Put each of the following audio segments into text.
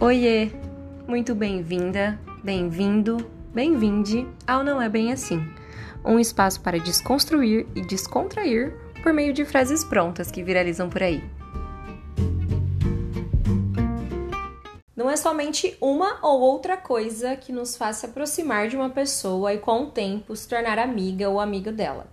Oiê! Muito bem-vinda, bem-vindo, bem-vinde ao Não É Bem Assim um espaço para desconstruir e descontrair por meio de frases prontas que viralizam por aí. Não é somente uma ou outra coisa que nos faz se aproximar de uma pessoa e, com o tempo, se tornar amiga ou amigo dela.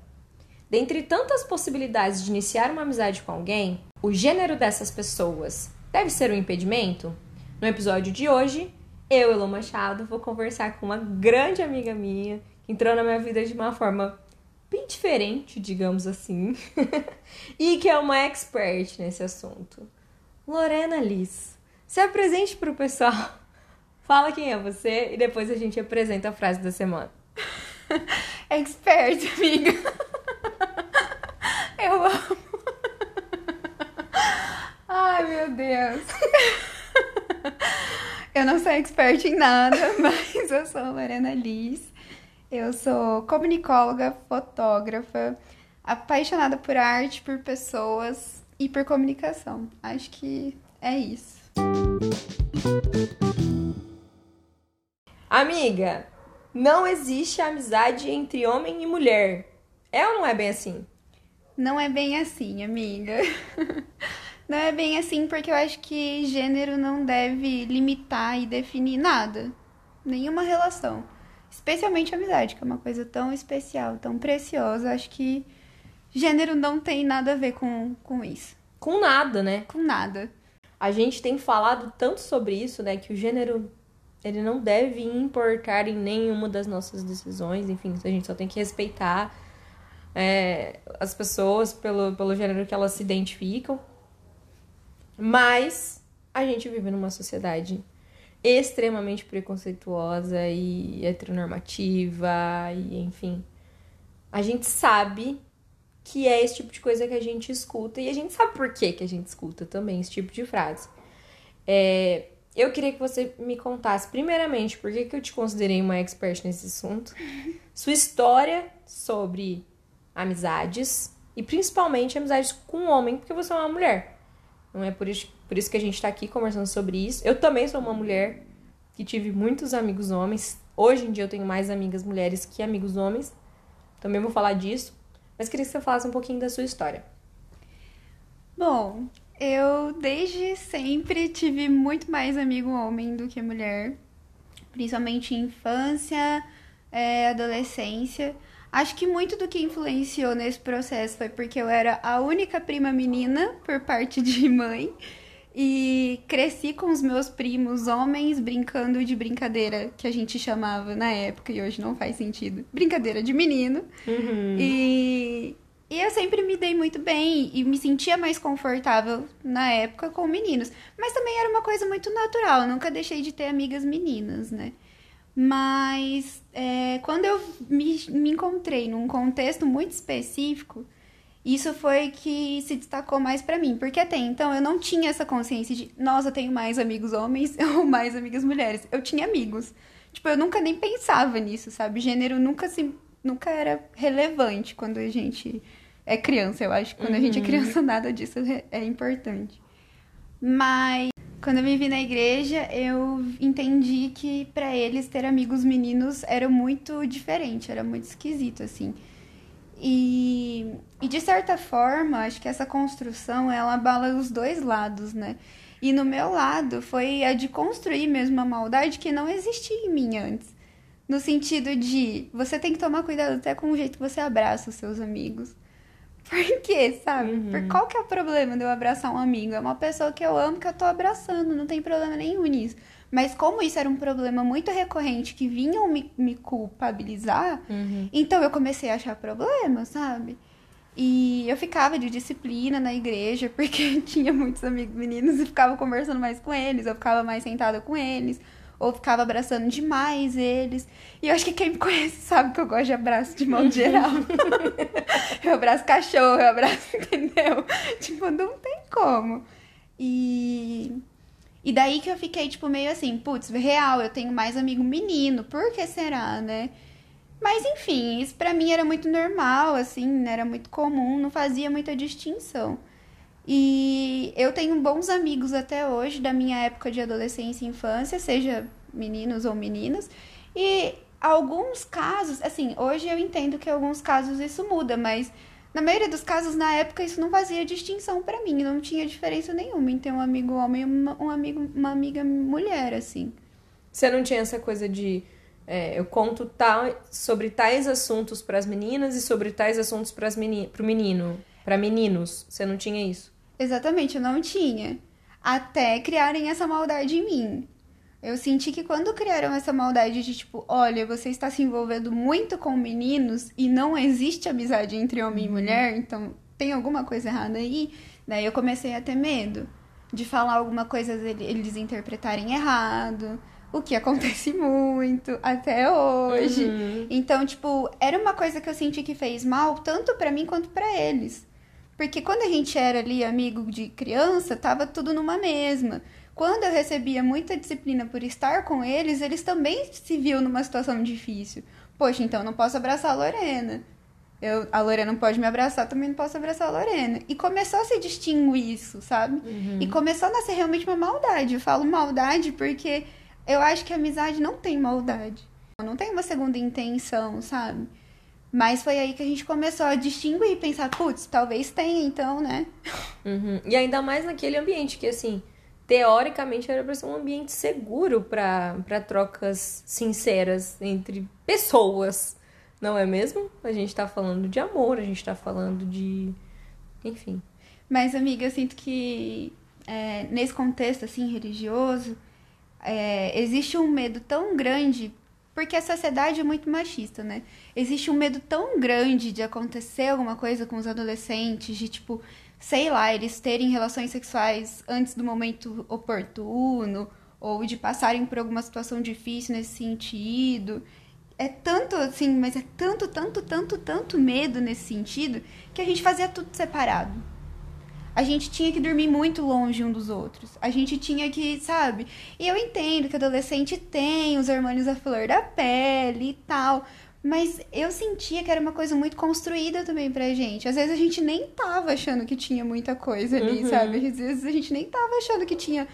Dentre tantas possibilidades de iniciar uma amizade com alguém, o gênero dessas pessoas deve ser um impedimento? No episódio de hoje, eu, Elô Machado, vou conversar com uma grande amiga minha que entrou na minha vida de uma forma bem diferente, digamos assim, e que é uma expert nesse assunto. Lorena Liz, se apresente para o pessoal. Fala quem é você e depois a gente apresenta a frase da semana. expert, amiga. Eu amo. Ai, meu Deus. Eu não sou expert em nada, mas eu sou Lorena Liz. Eu sou comunicóloga, fotógrafa, apaixonada por arte, por pessoas e por comunicação. Acho que é isso. Amiga, não existe amizade entre homem e mulher. É ou não é bem assim? Não é bem assim, amiga. Não é bem assim porque eu acho que gênero não deve limitar e definir nada. Nenhuma relação. Especialmente amizade, que é uma coisa tão especial, tão preciosa. Acho que gênero não tem nada a ver com, com isso. Com nada, né? Com nada. A gente tem falado tanto sobre isso, né? Que o gênero ele não deve importar em nenhuma das nossas decisões. Enfim, a gente só tem que respeitar é, as pessoas pelo, pelo gênero que elas se identificam. Mas a gente vive numa sociedade extremamente preconceituosa e heteronormativa e enfim. A gente sabe que é esse tipo de coisa que a gente escuta e a gente sabe por que, que a gente escuta também esse tipo de frase. É, eu queria que você me contasse, primeiramente, por que, que eu te considerei uma expert nesse assunto, sua história sobre amizades e principalmente amizades com homem, porque você é uma mulher. Não é por isso, por isso que a gente está aqui conversando sobre isso. Eu também sou uma mulher que tive muitos amigos homens. Hoje em dia eu tenho mais amigas mulheres que amigos homens. Também vou falar disso. Mas queria que você falasse um pouquinho da sua história. Bom, eu desde sempre tive muito mais amigo homem do que mulher. Principalmente infância, é, adolescência. Acho que muito do que influenciou nesse processo foi porque eu era a única prima menina por parte de mãe. E cresci com os meus primos homens brincando de brincadeira que a gente chamava na época e hoje não faz sentido. Brincadeira de menino. Uhum. E, e eu sempre me dei muito bem e me sentia mais confortável na época com meninos. Mas também era uma coisa muito natural, nunca deixei de ter amigas meninas, né? Mas é, quando eu me, me encontrei num contexto muito específico, isso foi que se destacou mais para mim, porque até então eu não tinha essa consciência de, nossa, eu tenho mais amigos homens ou mais amigas mulheres. Eu tinha amigos. Tipo, eu nunca nem pensava nisso, sabe? Gênero nunca se nunca era relevante quando a gente é criança, eu acho. Quando uhum. a gente é uhum. criança, nada disso é, é importante. Mas quando eu me vi na igreja, eu entendi que para eles ter amigos meninos era muito diferente, era muito esquisito, assim. E, e de certa forma, acho que essa construção ela abala os dois lados, né? E no meu lado foi a de construir mesmo a maldade que não existia em mim antes. No sentido de você tem que tomar cuidado até com o jeito que você abraça os seus amigos. Por quê, sabe? Uhum. Por qual que é o problema de eu abraçar um amigo? É uma pessoa que eu amo que eu tô abraçando, não tem problema nenhum nisso. Mas como isso era um problema muito recorrente que vinham me, me culpabilizar, uhum. então eu comecei a achar problema, sabe? E eu ficava de disciplina na igreja, porque tinha muitos amigos meninos e ficava conversando mais com eles, eu ficava mais sentada com eles ou ficava abraçando demais eles. E eu acho que quem me conhece sabe que eu gosto de abraço de modo geral. eu abraço cachorro, eu abraço, entendeu? Tipo, não tem como. E. E daí que eu fiquei, tipo, meio assim, putz, real, eu tenho mais amigo menino, por que será, né? Mas enfim, isso pra mim era muito normal, assim, era muito comum, não fazia muita distinção. E eu tenho bons amigos até hoje da minha época de adolescência e infância, seja meninos ou meninas. E alguns casos, assim, hoje eu entendo que alguns casos isso muda, mas na maioria dos casos, na época, isso não fazia distinção para mim, não tinha diferença nenhuma em ter um amigo homem e um amigo, uma amiga mulher, assim. Você não tinha essa coisa de é, eu conto tal, sobre tais assuntos para as meninas e sobre tais assuntos para meni, o menino, para meninos. Você não tinha isso? Exatamente, eu não tinha. Até criarem essa maldade em mim. Eu senti que quando criaram essa maldade de tipo, olha, você está se envolvendo muito com meninos e não existe amizade entre homem uhum. e mulher, então tem alguma coisa errada aí. Daí eu comecei a ter medo de falar alguma coisa eles interpretarem errado, o que acontece muito até hoje. Uhum. Então, tipo, era uma coisa que eu senti que fez mal tanto para mim quanto para eles. Porque quando a gente era ali amigo de criança, tava tudo numa mesma. Quando eu recebia muita disciplina por estar com eles, eles também se viam numa situação difícil. Poxa, então eu não posso abraçar a Lorena. Eu, a Lorena não pode me abraçar, também não posso abraçar a Lorena. E começou a se distinguir isso, sabe? Uhum. E começou a nascer realmente uma maldade. Eu falo maldade porque eu acho que a amizade não tem maldade. Não tem uma segunda intenção, sabe? Mas foi aí que a gente começou a distinguir e pensar, putz, talvez tenha, então, né? Uhum. E ainda mais naquele ambiente que, assim, teoricamente era para ser um ambiente seguro para trocas sinceras entre pessoas, não é mesmo? A gente tá falando de amor, a gente tá falando de. Enfim. Mas, amiga, eu sinto que é, nesse contexto, assim, religioso, é, existe um medo tão grande, porque a sociedade é muito machista, né? Existe um medo tão grande de acontecer alguma coisa com os adolescentes, de tipo, sei lá, eles terem relações sexuais antes do momento oportuno, ou de passarem por alguma situação difícil nesse sentido. É tanto assim, mas é tanto, tanto, tanto, tanto medo nesse sentido que a gente fazia tudo separado. A gente tinha que dormir muito longe um dos outros. A gente tinha que, sabe? E eu entendo que adolescente tem os hormônios à flor da pele e tal. Mas eu sentia que era uma coisa muito construída também pra gente. Às vezes a gente nem tava achando que tinha muita coisa ali, uhum. sabe? Às vezes a gente nem tava achando que tinha.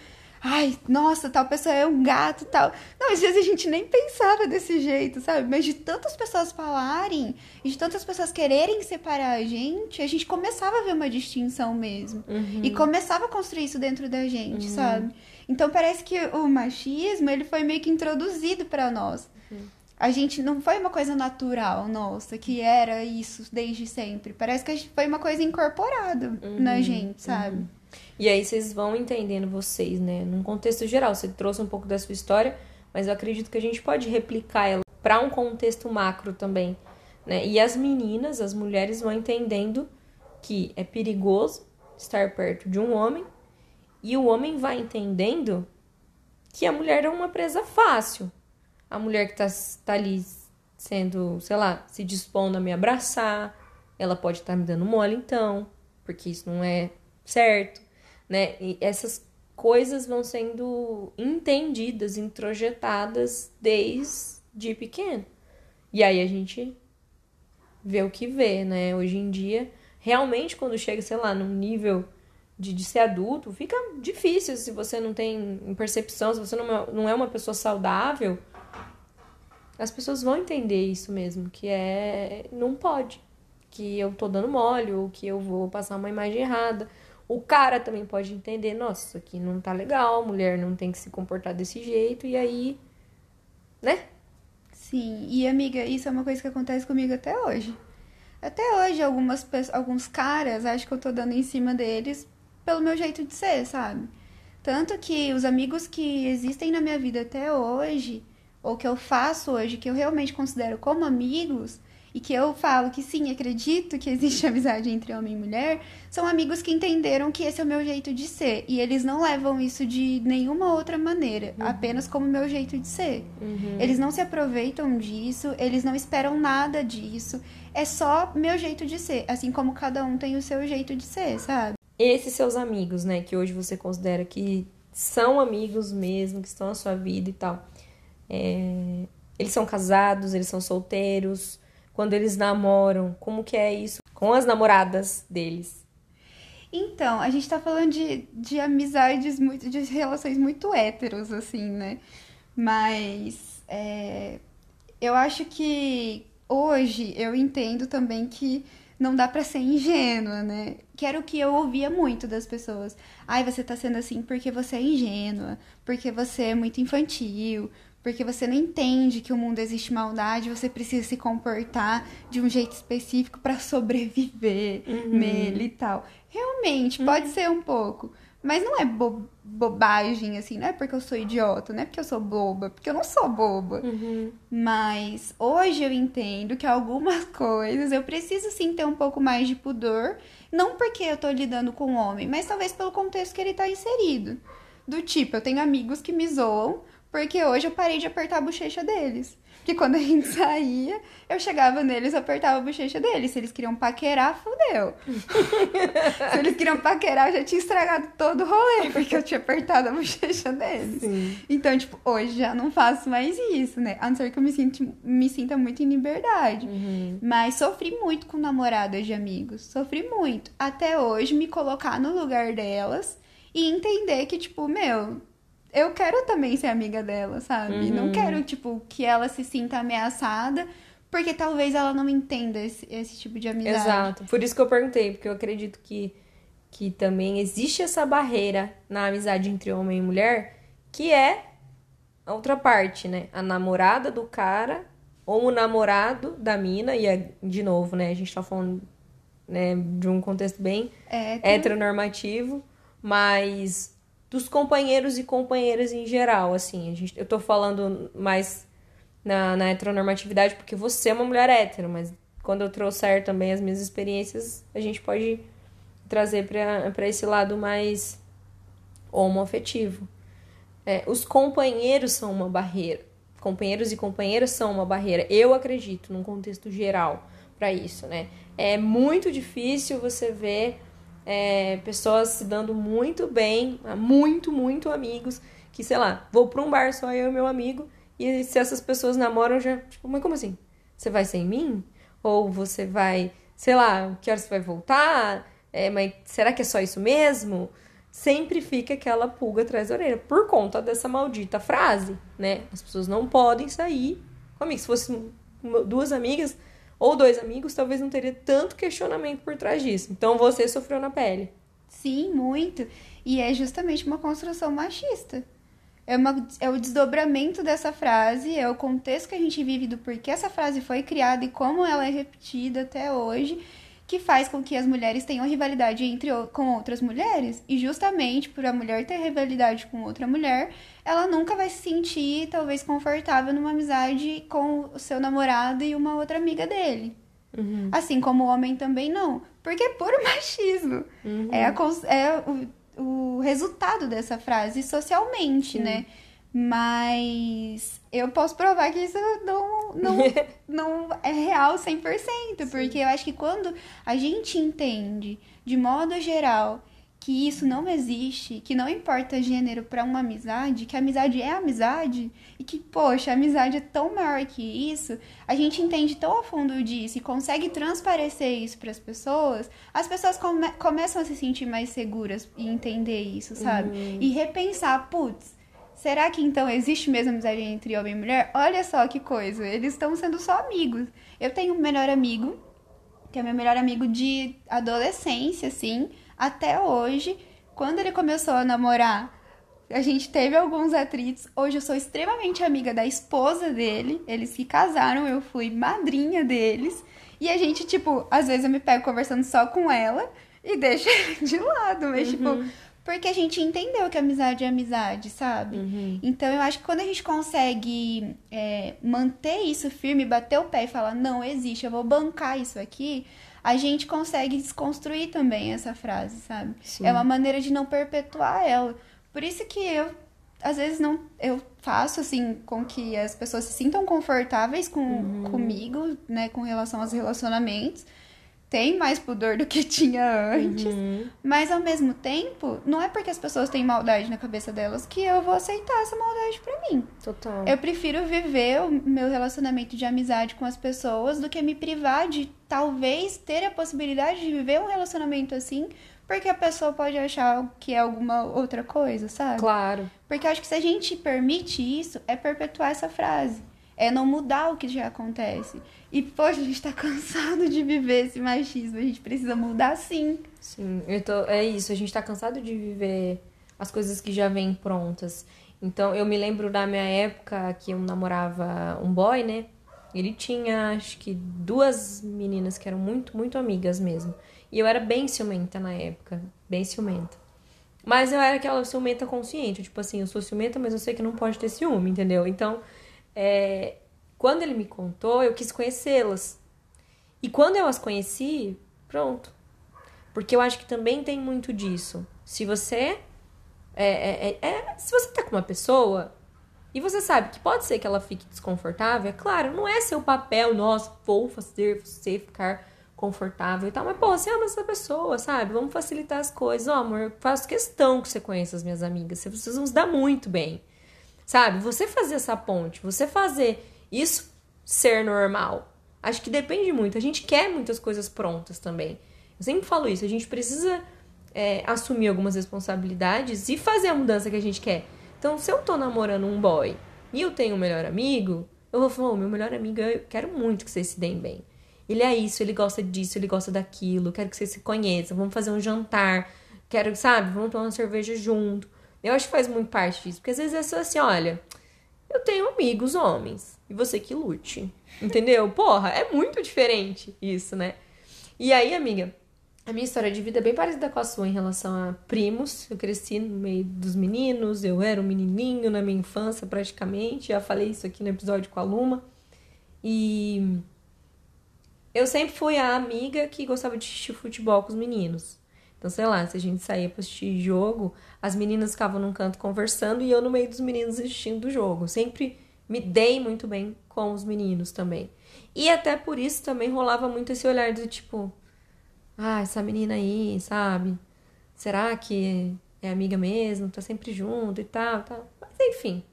Ai, nossa, tal pessoa é um gato tal. Não, às vezes a gente nem pensava desse jeito, sabe? Mas de tantas pessoas falarem, e de tantas pessoas quererem separar a gente, a gente começava a ver uma distinção mesmo. Uhum. E começava a construir isso dentro da gente, uhum. sabe? Então parece que o machismo, ele foi meio que introduzido para nós. Uhum a gente não foi uma coisa natural, nossa, que era isso desde sempre. Parece que foi uma coisa incorporada uhum, na gente, sabe? E aí vocês vão entendendo vocês, né? Num contexto geral, você trouxe um pouco da sua história, mas eu acredito que a gente pode replicar ela para um contexto macro também, né? E as meninas, as mulheres vão entendendo que é perigoso estar perto de um homem, e o homem vai entendendo que a mulher é uma presa fácil a mulher que tá, tá ali sendo, sei lá, se dispondo a me abraçar, ela pode estar tá me dando mole então, porque isso não é certo, né? E essas coisas vão sendo entendidas, introjetadas desde pequeno. E aí a gente vê o que vê, né? Hoje em dia, realmente quando chega, sei lá, num nível de, de ser adulto, fica difícil se você não tem percepção, se você não, é, não é uma pessoa saudável, as pessoas vão entender isso mesmo, que é não pode, que eu tô dando mole ou que eu vou passar uma imagem errada. O cara também pode entender, nossa, isso aqui não tá legal, mulher não tem que se comportar desse jeito e aí, né? Sim, e amiga, isso é uma coisa que acontece comigo até hoje. Até hoje, algumas alguns caras acham que eu tô dando em cima deles pelo meu jeito de ser, sabe? Tanto que os amigos que existem na minha vida até hoje, ou que eu faço hoje, que eu realmente considero como amigos, e que eu falo que sim, acredito que existe amizade entre homem e mulher, são amigos que entenderam que esse é o meu jeito de ser. E eles não levam isso de nenhuma outra maneira, uhum. apenas como meu jeito de ser. Uhum. Eles não se aproveitam disso, eles não esperam nada disso. É só meu jeito de ser, assim como cada um tem o seu jeito de ser, sabe? Esses seus amigos, né, que hoje você considera que são amigos mesmo, que estão na sua vida e tal é, eles são casados, eles são solteiros, quando eles namoram, como que é isso com as namoradas deles? Então, a gente tá falando de, de amizades, muito, de relações muito héteros, assim, né? Mas é, eu acho que hoje eu entendo também que não dá pra ser ingênua, né? Que era o que eu ouvia muito das pessoas. Ai, você tá sendo assim porque você é ingênua, porque você é muito infantil, porque você não entende que o mundo existe maldade, você precisa se comportar de um jeito específico para sobreviver Uhum. nele e tal. Realmente, pode ser um pouco. Mas não é bo- bobagem, assim, não é porque eu sou idiota, não é porque eu sou boba, porque eu não sou boba. Uhum. Mas hoje eu entendo que algumas coisas eu preciso sim ter um pouco mais de pudor, não porque eu tô lidando com um homem, mas talvez pelo contexto que ele tá inserido. Do tipo, eu tenho amigos que me zoam porque hoje eu parei de apertar a bochecha deles. Que quando a gente saía, eu chegava neles e apertava a bochecha deles. Se eles queriam paquerar, fudeu. Se eles queriam paquerar, eu já tinha estragado todo o rolê, porque eu tinha apertado a bochecha deles. Sim. Então, tipo, hoje já não faço mais isso, né? A não ser que eu me, sinto, me sinta muito em liberdade. Uhum. Mas sofri muito com namoradas de amigos. Sofri muito. Até hoje, me colocar no lugar delas e entender que, tipo, meu, eu quero também ser amiga dela, sabe? Uhum. Não quero, tipo, que ela se sinta ameaçada, porque talvez ela não entenda esse, esse tipo de amizade. Exato. Por isso que eu perguntei, porque eu acredito que, que também existe essa barreira na amizade entre homem e mulher, que é a outra parte, né? A namorada do cara ou o namorado da mina, e é, de novo, né? A gente tá falando né, de um contexto bem heteronormativo, mas dos companheiros e companheiras em geral, assim. Gente, eu tô falando mais na, na heteronormatividade porque você é uma mulher hétero, mas quando eu trouxer também as minhas experiências, a gente pode trazer para esse lado mais homoafetivo. É, os companheiros são uma barreira. Companheiros e companheiras são uma barreira. Eu acredito, num contexto geral, para isso, né? É muito difícil você ver é, pessoas se dando muito bem, muito, muito amigos, que, sei lá, vou pra um bar só eu e meu amigo, e se essas pessoas namoram, já, tipo, mas como assim? Você vai sem mim? Ou você vai, sei lá, que horas você vai voltar? É, mas será que é só isso mesmo? Sempre fica aquela pulga atrás da orelha, por conta dessa maldita frase, né? As pessoas não podem sair comigo. Se fossem duas amigas ou dois amigos, talvez não teria tanto questionamento por trás disso. Então você sofreu na pele. Sim, muito. E é justamente uma construção machista. É, uma, é o desdobramento dessa frase, é o contexto que a gente vive do porquê essa frase foi criada e como ela é repetida até hoje, que faz com que as mulheres tenham rivalidade entre com outras mulheres. E justamente por a mulher ter rivalidade com outra mulher, ela nunca vai se sentir, talvez, confortável numa amizade com o seu namorado e uma outra amiga dele. Assim como o homem também não. Porque é puro machismo. É, a é o, o resultado dessa frase socialmente, né? Mas eu posso provar que isso não, não, não é real 100%. Porque eu acho que quando a gente entende, de modo geral, que isso não existe, que não importa gênero pra uma amizade, que a amizade é amizade e que, poxa, a amizade é tão maior que isso, a gente entende tão a fundo disso e consegue transparecer isso pras pessoas, as pessoas come- começam a se sentir mais seguras e entender isso, sabe? E repensar, putz, será que então existe mesmo amizade entre homem e mulher? Olha só que coisa, eles estão sendo só amigos. Eu tenho um melhor amigo que é meu melhor amigo de adolescência, assim, até hoje. Quando ele começou a namorar, a gente teve alguns atritos. Hoje eu sou extremamente amiga da esposa dele. Eles se casaram, eu fui madrinha deles. E a gente, tipo, às vezes eu me pego conversando só com ela e deixo ele de lado. Mas, tipo, porque a gente entendeu que amizade é amizade, sabe? Então eu acho que quando a gente consegue é, manter isso firme, bater o pé e falar, não existe, eu vou bancar isso aqui, a gente consegue desconstruir também essa frase, sabe? Sim. É uma maneira de não perpetuar ela. Por isso que eu, às vezes, não. Eu faço assim com que as pessoas se sintam confortáveis com, comigo, né, com relação aos relacionamentos. Tem mais pudor do que tinha antes. Mas ao mesmo tempo, não é porque as pessoas têm maldade na cabeça delas que eu vou aceitar essa maldade pra mim. Total. Eu prefiro viver o meu relacionamento de amizade com as pessoas do que me privar de talvez ter a possibilidade de viver um relacionamento assim, porque a pessoa pode achar que é alguma outra coisa, sabe? Claro. Porque eu acho que se a gente permite isso, é perpetuar essa frase. É não mudar o que já acontece. E, poxa, a gente tá cansado de viver esse machismo. A gente precisa mudar sim. Sim, eu tô, é isso. A gente tá cansado de viver as coisas que já vêm prontas. Então, eu me lembro da minha época que eu namorava um boy, né? Ele tinha, acho que, duas meninas que eram muito, muito amigas mesmo. E eu era bem ciumenta na época, bem ciumenta. Mas eu era aquela ciumenta consciente, tipo assim, eu sou ciumenta, mas eu sei que não pode ter ciúme, entendeu? Então, é, quando ele me contou, eu quis conhecê-las. E quando eu as conheci, pronto. Porque eu acho que também tem muito disso. Se você. É, é, é, é se você tá com uma pessoa e você sabe que pode ser que ela fique desconfortável, é claro, não é seu papel, nossa, vou fazer você ficar confortável e tal. Mas, pô, você ama essa pessoa, sabe? Vamos facilitar as coisas. Ó, oh, amor, eu faço questão que você conheça as minhas amigas. Vocês vão se dar muito bem. Sabe? Você fazer essa ponte, você fazer isso ser normal. Acho que depende muito. A gente quer muitas coisas prontas também. Eu sempre falo isso. A gente precisa é, assumir algumas responsabilidades e fazer a mudança que a gente quer. Então, se eu tô namorando um boy e eu tenho um melhor amigo, eu vou falar, oh, meu melhor amigo, eu quero muito que vocês se deem bem. Ele é isso, ele gosta disso, ele gosta daquilo, quero que vocês se conheçam, vamos fazer um jantar, quero, sabe, vamos tomar uma cerveja junto. Eu acho que faz muito parte disso, porque às vezes é só assim, olha, eu tenho amigos homens, e você que lute. Entendeu? Porra, é muito diferente isso, né? E aí, amiga, a minha história de vida é bem parecida com a sua em relação a primos. Eu cresci no meio dos meninos, eu era um menininho na minha infância praticamente. Já falei isso aqui no episódio com a Luma. E eu sempre fui a amiga que gostava de assistir futebol com os meninos. Então, sei lá, se a gente saía pra assistir jogo, as meninas ficavam num canto conversando e eu no meio dos meninos assistindo o jogo. Sempre me dei muito bem com os meninos também. E até por isso também rolava muito esse olhar do tipo, ah, essa menina aí, sabe? Será que é amiga mesmo? Tá sempre junto e tal, tal. Mas enfim,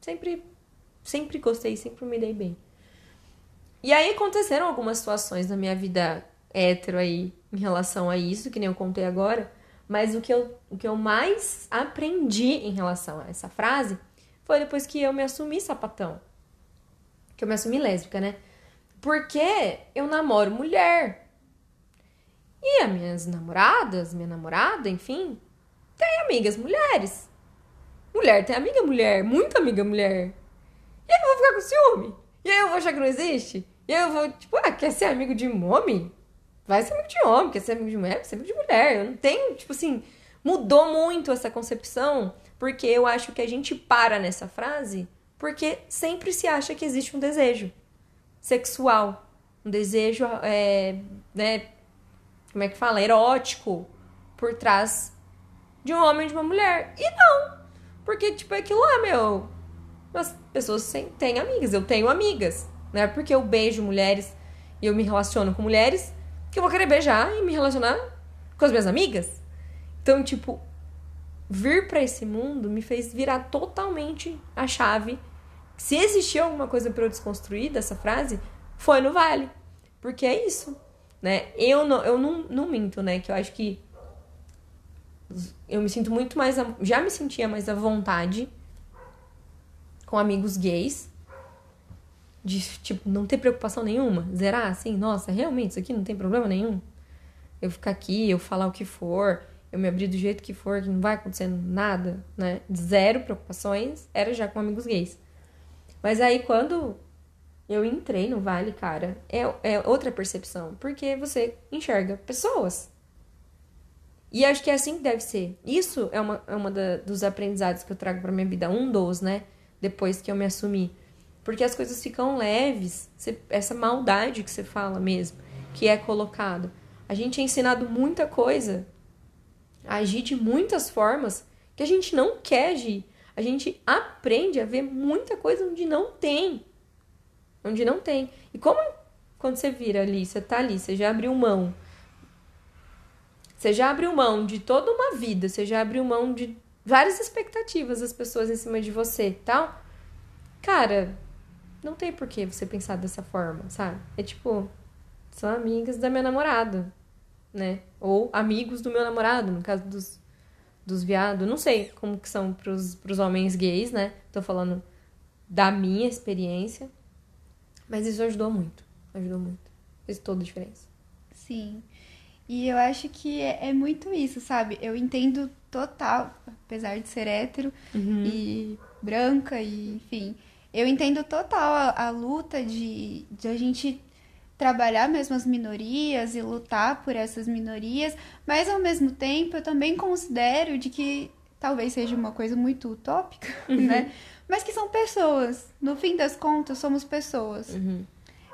sempre, sempre gostei, sempre me dei bem. E aí aconteceram algumas situações na minha vida hétero aí em relação a isso, que nem eu contei agora. Mas o que eu, o que eu mais aprendi em relação a essa frase foi depois que eu me assumi sapatão. Que eu me assumi lésbica, né? Porque eu namoro mulher. E as minhas namoradas, minha namorada, enfim, tem amigas mulheres. Mulher tem amiga mulher, muita amiga mulher. E aí eu vou ficar com ciúme? E aí eu vou achar que não existe? E eu vou, tipo, ah, quer ser amigo de homem? Vai ser amigo de homem, quer ser amigo de mulher? Vai ser amigo de mulher. Eu não tenho, tipo assim, mudou muito essa concepção, porque eu acho que a gente para nessa frase porque sempre se acha que existe um desejo sexual, um desejo, é, né, como é que fala, erótico por trás de um homem e de uma mulher. E não, porque, tipo, é aquilo lá, meu, as pessoas têm amigas, eu tenho amigas. Não é porque eu beijo mulheres e eu me relaciono com mulheres que eu vou querer beijar e me relacionar com as minhas amigas. Então, tipo, vir para esse mundo me fez virar totalmente a chave. Se existia alguma coisa para eu desconstruir dessa frase, foi no vale. Porque é isso, né? Eu não, eu não, não minto, né? Que eu acho que eu me sinto muito mais. Já me sentia mais à vontade com amigos gays de, tipo, não ter preocupação nenhuma, zerar assim, nossa, realmente isso aqui não tem problema nenhum. Eu ficar aqui, eu falar o que for, eu me abrir do jeito que for, que não vai acontecendo nada, né? Zero preocupações, era já com amigos gays. Mas aí quando eu entrei no Vale, cara, é, é outra percepção, porque você enxerga pessoas. E acho que é assim que deve ser. Isso é uma, é uma da, dos aprendizados que eu trago pra minha vida, um dos, né? Depois que eu me assumi porque as coisas ficam leves, essa maldade que você fala mesmo, que é colocada. A gente é ensinado muita coisa, a agir de muitas formas que a gente não quer agir. A gente aprende a ver muita coisa onde não tem. Onde não tem. E como quando você vira ali, você tá ali, você já abriu mão. Você já abriu mão de toda uma vida, você já abriu mão de várias expectativas das pessoas em cima de você, tal. Cara, não tem por que você pensar dessa forma, sabe? É tipo, são amigas da minha namorada. né? Ou amigos do meu namorado, no caso dos, dos viados. Não sei como que são pros, pros homens gays, né? Tô falando da minha experiência. Mas isso ajudou muito. Ajudou muito. Fez toda a diferença. Sim. E eu acho que é, é muito isso, sabe? Eu entendo total, apesar de ser hétero Uhum. e branca, e enfim. Eu entendo total a, a luta de, de a gente trabalhar mesmo as minorias e lutar por essas minorias, mas ao mesmo tempo eu também considero de que talvez seja uma coisa muito utópica, né? Mas que são pessoas. No fim das contas, somos pessoas. Uhum.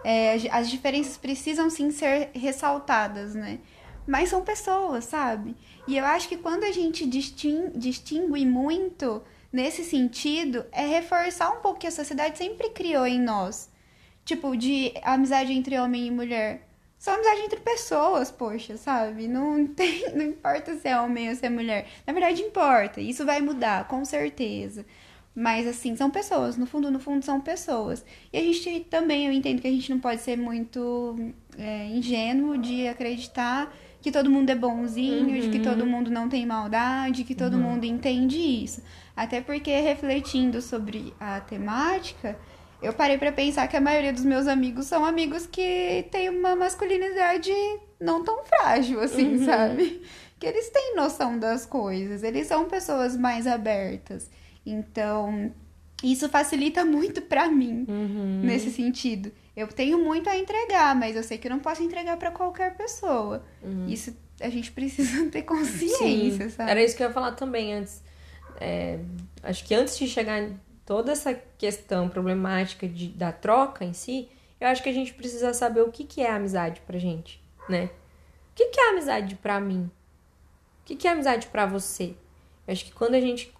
É, as- as diferenças precisam sim ser ressaltadas, né? Mas são pessoas, sabe? E eu acho que quando a gente distin- distingue muito nesse sentido, é reforçar um pouco que a sociedade sempre criou em nós. Tipo, de amizade entre homem e mulher. São amizade entre pessoas, poxa, sabe? Não, tem, não importa se é homem ou se é mulher. Na verdade, importa. Isso vai mudar, com certeza. Mas, assim, são pessoas. No fundo, no fundo, são pessoas. E a gente também, eu entendo que a gente não pode ser muito é, ingênuo de acreditar que todo mundo é bonzinho, de que todo mundo não tem maldade, que todo mundo entende isso. Até porque, refletindo sobre a temática, eu parei pra pensar que a maioria dos meus amigos são amigos que têm uma masculinidade não tão frágil, assim, sabe? Que eles têm noção das coisas, eles são pessoas mais abertas. Então, isso facilita muito pra mim Uhum. nesse sentido. Eu tenho muito a entregar, mas eu sei que eu não posso entregar pra qualquer pessoa. Isso a gente precisa ter consciência, Sim, sabe? Era isso que eu ia falar também antes. É, acho que antes de chegar em toda essa questão problemática de, da troca em si, eu acho que a gente precisa saber o que, que é amizade pra gente, né? O que, que é amizade pra mim? O que, que é amizade pra você? Eu acho que quando a gente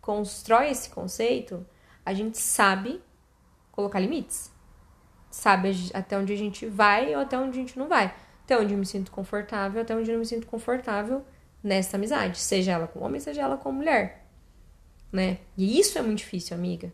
constrói esse conceito, a gente sabe colocar limites. Sabe até onde a gente vai ou até onde a gente não vai. Até onde eu me sinto confortável, até onde eu não me sinto confortável nessa amizade. Seja ela com homem, seja ela com mulher. Né? E isso é muito difícil, amiga.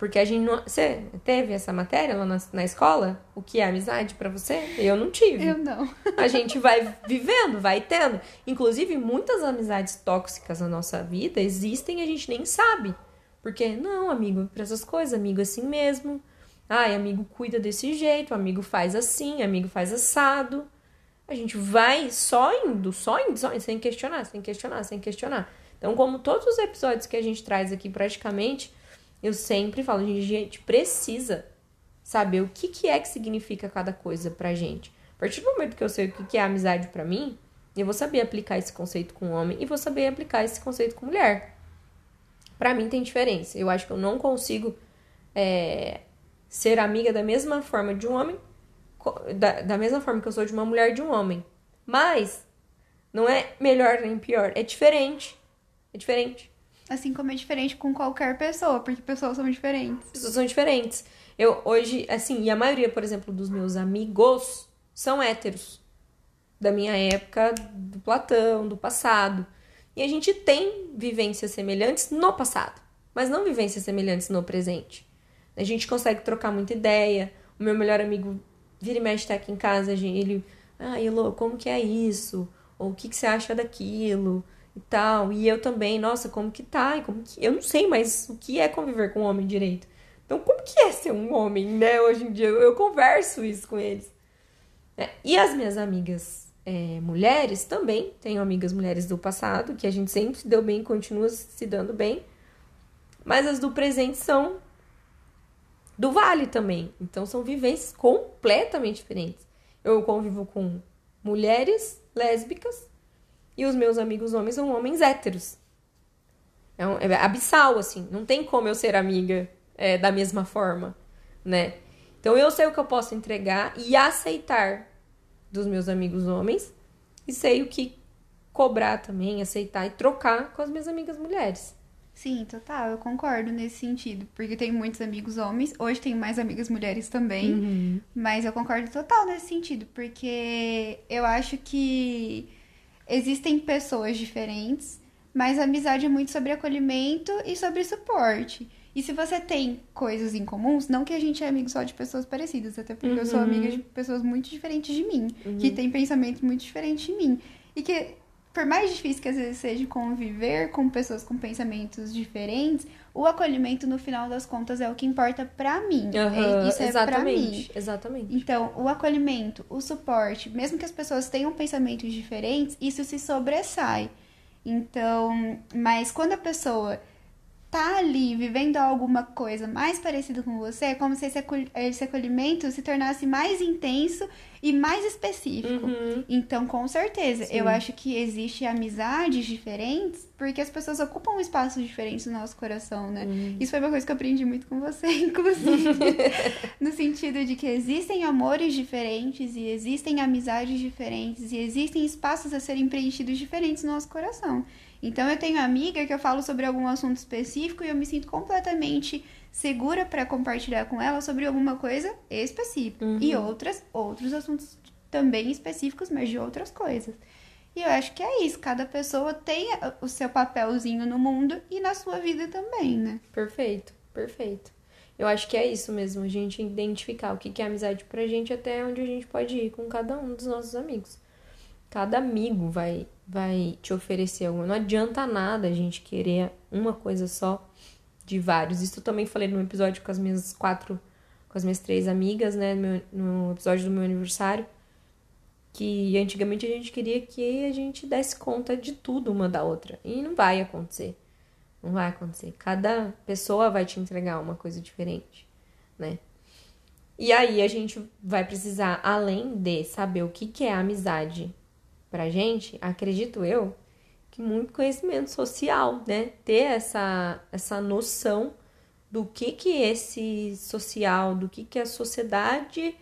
Porque a gente não. Você teve essa matéria lá na, na escola? O que é amizade pra você? Eu não tive. Eu não. A gente vai vivendo, vai tendo. Inclusive, muitas amizades tóxicas na nossa vida existem e a gente nem sabe. Porque, não, amigo, pra essas coisas, amigo é assim mesmo. Ai, amigo cuida desse jeito, amigo faz assim, amigo faz assado. A gente vai só indo, só indo, só indo, sem questionar, sem questionar, sem questionar. Então, como todos os episódios que a gente traz aqui praticamente, eu sempre falo, gente, gente precisa saber o que, que é que significa cada coisa pra gente. A partir do momento que eu sei o que, que é amizade pra mim, eu vou saber aplicar esse conceito com homem e vou saber aplicar esse conceito com mulher. Pra mim tem diferença. Eu acho que eu não consigo é, ser amiga da mesma forma de um homem, da, da mesma forma que eu sou de uma mulher de um homem. Mas não é melhor nem pior, é diferente. É diferente. Assim como é diferente com qualquer pessoa, porque pessoas são diferentes. As pessoas são diferentes. Eu hoje, assim, e a maioria, por exemplo, dos meus amigos são héteros. Da minha época, do Platão, do passado. E a gente tem vivências semelhantes no passado, mas não vivências semelhantes no presente. A gente consegue trocar muita ideia. O meu melhor amigo vira e mexe tá aqui em casa, ele, ah, Elô, como que é isso? Ou o que, que você acha daquilo? E tal. E eu também, nossa, como que tá? E como que... Eu não sei mais o que é conviver com um homem direito. Então, como que é ser um homem, né? Hoje em dia, eu, eu converso isso com eles. É, E as minhas amigas é, mulheres também, tenho amigas mulheres do passado, que a gente sempre se deu bem continua se dando bem. Mas as do presente são do vale também. Então são vivências completamente diferentes. Eu convivo com mulheres lésbicas e os meus amigos homens são homens héteros. É, um- é abissal, assim. Não tem como eu ser amiga é, da mesma forma, né? Então eu sei o que eu posso entregar e aceitar dos meus amigos homens e sei o que cobrar também, aceitar e trocar com as minhas amigas mulheres. Sim, total, eu concordo nesse sentido. Porque tenho muitos amigos homens, hoje tenho mais amigas mulheres também. Mas eu concordo total nesse sentido, porque eu acho que existem pessoas diferentes, mas a amizade é muito sobre acolhimento e sobre suporte. E se você tem coisas em comuns, não que a gente é amigo só de pessoas parecidas, até porque eu sou Uhum. amiga de pessoas muito diferentes de mim, que têm pensamentos muito diferentes de mim. E que, por mais difícil que às vezes seja conviver com pessoas com pensamentos diferentes, o acolhimento, no final das contas, é o que importa pra mim. É- Isso é pra mim. exatamente. Então, o acolhimento, o suporte, mesmo que as pessoas tenham pensamentos diferentes, isso se sobressai. Então, mas quando a pessoa tá ali vivendo alguma coisa mais parecida com você, é como se esse acolhimento se tornasse mais intenso e mais específico. Uhum. Então, com certeza, Sim. eu acho que existe amizades diferentes porque as pessoas ocupam espaços diferentes no nosso coração, né? Uhum. Isso foi uma coisa que eu aprendi muito com você, inclusive. no sentido de que existem amores diferentes e existem amizades diferentes e existem espaços a serem preenchidos diferentes no nosso coração. Então eu tenho amiga que eu falo sobre algum assunto específico e eu me sinto completamente segura para compartilhar com ela sobre alguma coisa específica. E outras, outros assuntos também específicos, mas de outras coisas. E eu acho que é isso, cada pessoa tem o seu papelzinho no mundo e na sua vida também, né? Perfeito, perfeito. Eu acho que é isso mesmo, a gente identificar o que que é amizade pra gente até onde a gente pode ir com cada um dos nossos amigos. Cada amigo vai vai te oferecer alguma. Não adianta nada a gente querer uma coisa só de vários. Isso eu também falei no episódio com as minhas quatro, com as minhas três amigas, né, no, episódio do meu aniversário, que antigamente a gente queria que a gente desse conta de tudo uma da outra. E não vai acontecer. Não vai acontecer. Cada pessoa vai te entregar uma coisa diferente, né? E aí a gente vai precisar, além de saber o que, que é amizade pra gente, acredito eu, que muito conhecimento social, né? Ter essa, essa noção do que que esse social, do que que a sociedade